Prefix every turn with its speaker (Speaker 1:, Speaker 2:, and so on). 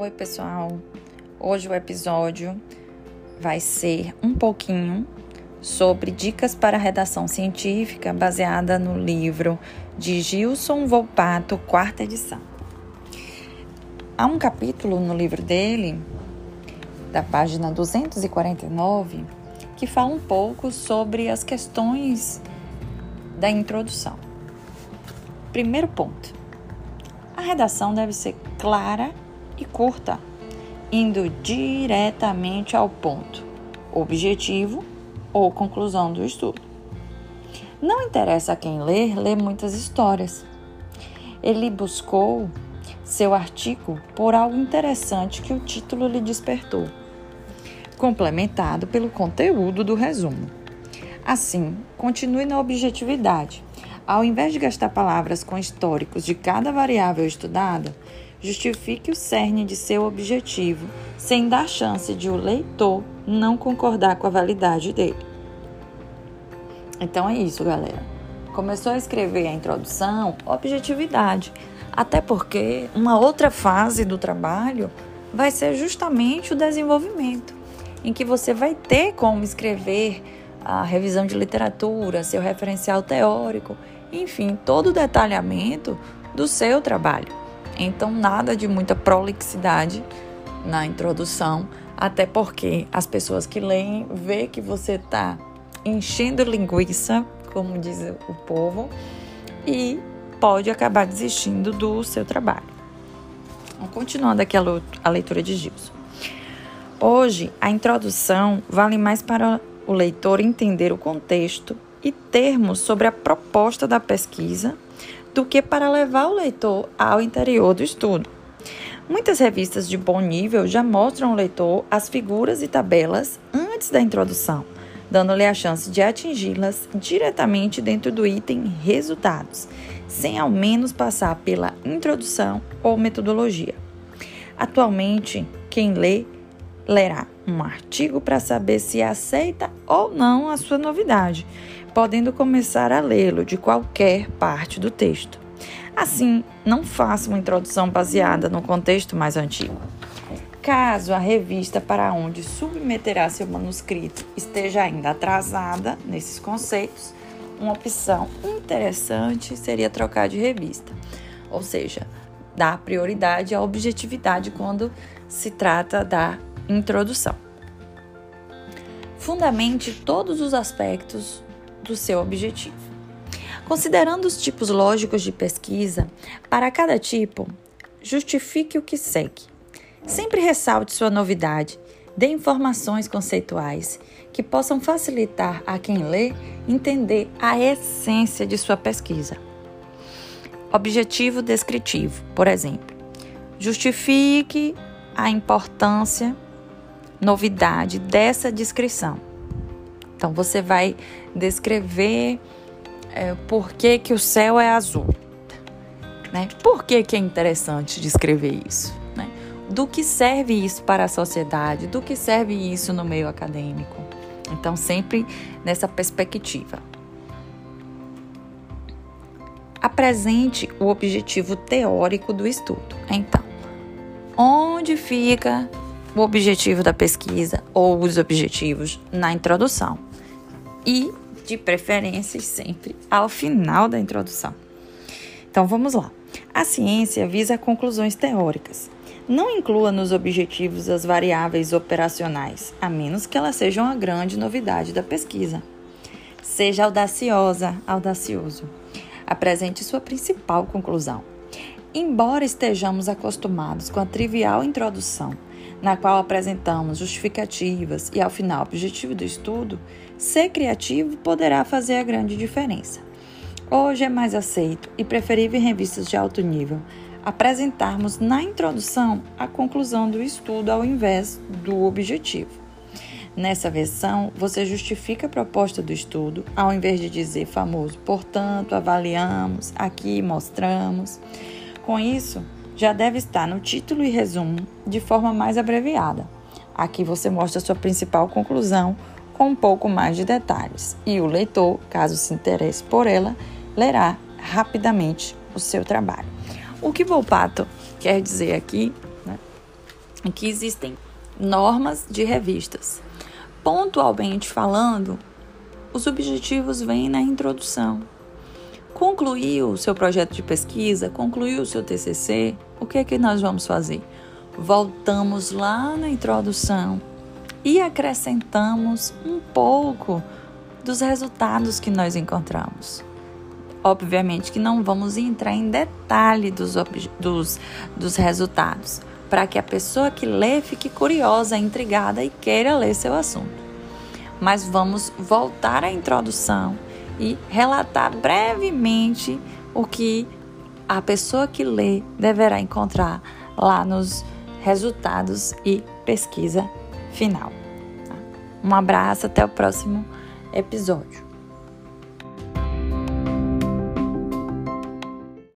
Speaker 1: Oi, pessoal. Hoje o episódio vai ser um pouquinho sobre dicas para redação científica baseada no livro de Gilson Volpato, quarta edição. Há um capítulo no livro dele, da página 249, que fala um pouco sobre as questões da introdução. Primeiro ponto: a redação deve ser clara e curta, indo diretamente ao ponto, objetivo ou conclusão do estudo. Não interessa a quem ler, ler muitas histórias. Ele buscou seu artigo por algo interessante que o título lhe despertou, complementado pelo conteúdo do resumo. Assim, continue na objetividade. Ao invés de gastar palavras com históricos de cada variável estudada, justifique o cerne de seu objetivo, sem dar chance de o leitor não concordar com a validade dele. Então é isso, galera. Começou a escrever a introdução, objetividade. Até porque uma outra fase do trabalho vai ser justamente o desenvolvimento, em que você vai ter como escrever a revisão de literatura, seu referencial teórico, enfim, todo o detalhamento do seu trabalho. Então, nada de muita prolixidade na introdução, até porque as pessoas que leem vê que você está enchendo linguiça, como diz o povo, e pode acabar desistindo do seu trabalho. Continuando aqui a leitura de Gilson. Hoje, a introdução vale mais para o leitor entender o contexto e termos sobre a proposta da pesquisa do que para levar o leitor ao interior do estudo. Muitas revistas de bom nível já mostram ao leitor as figuras e tabelas antes da introdução, dando-lhe a chance de atingi-las diretamente dentro do item Resultados, sem ao menos passar pela introdução ou metodologia. Atualmente, quem lê, lerá um artigo para saber se aceita ou não a sua novidade, podendo começar a lê-lo de qualquer parte do texto. Assim, não faça uma introdução baseada no contexto mais antigo. Caso a revista para onde submeterá seu manuscrito esteja ainda atrasada nesses conceitos, uma opção interessante seria trocar de revista, ou seja, dar prioridade à objetividade quando se trata da introdução. Fundamente todos os aspectos do seu objetivo. Considerando os tipos lógicos de pesquisa, para cada tipo, justifique o que segue. Sempre ressalte sua novidade, dê informações conceituais que possam facilitar a quem lê entender a essência de sua pesquisa. Objetivo descritivo, por exemplo, justifique a importância, novidade dessa descrição. Então você vai descrever é, por que, que o céu é azul. Né? Por que, que é interessante descrever isso? Né? Do que serve isso para a sociedade? Do que serve isso no meio acadêmico? Então, sempre nessa perspectiva. Apresente o objetivo teórico do estudo. Então, onde fica o objetivo da pesquisa ou os objetivos na introdução? e, de preferência, sempre ao final da introdução. Então vamos lá. A ciência visa conclusões teóricas. Não inclua nos objetivos as variáveis operacionais, a menos que elas sejam a grande novidade da pesquisa. Seja audaciosa, audacioso. Apresente sua principal conclusão. Embora estejamos acostumados com a trivial introdução na qual apresentamos justificativas e, ao final, objetivo do estudo, ser criativo poderá fazer a grande diferença. Hoje é mais aceito e preferível em revistas de alto nível apresentarmos na introdução a conclusão do estudo ao invés do objetivo. Nessa versão, você justifica a proposta do estudo, ao invés de dizer famoso, portanto, avaliamos, aqui mostramos. Com isso, já deve estar no título e resumo de forma mais abreviada. Aqui você mostra sua principal conclusão com um pouco mais de detalhes, e o leitor, caso se interesse por ela, lerá rapidamente o seu trabalho. O que Volpato quer dizer aqui né, em que existem normas de revistas. Pontualmente falando, os objetivos vêm na introdução. Concluiu o seu projeto de pesquisa, concluiu o seu TCC, o que é que nós vamos fazer? Voltamos lá na introdução e acrescentamos um pouco dos resultados que nós encontramos. Obviamente que não vamos entrar em detalhe dos, dos, dos resultados, para que a pessoa que lê fique curiosa, intrigada e queira ler seu assunto. Mas vamos voltar à introdução e relatar brevemente o que a pessoa que lê deverá encontrar lá nos resultados e pesquisa final. Um abraço, até o próximo episódio.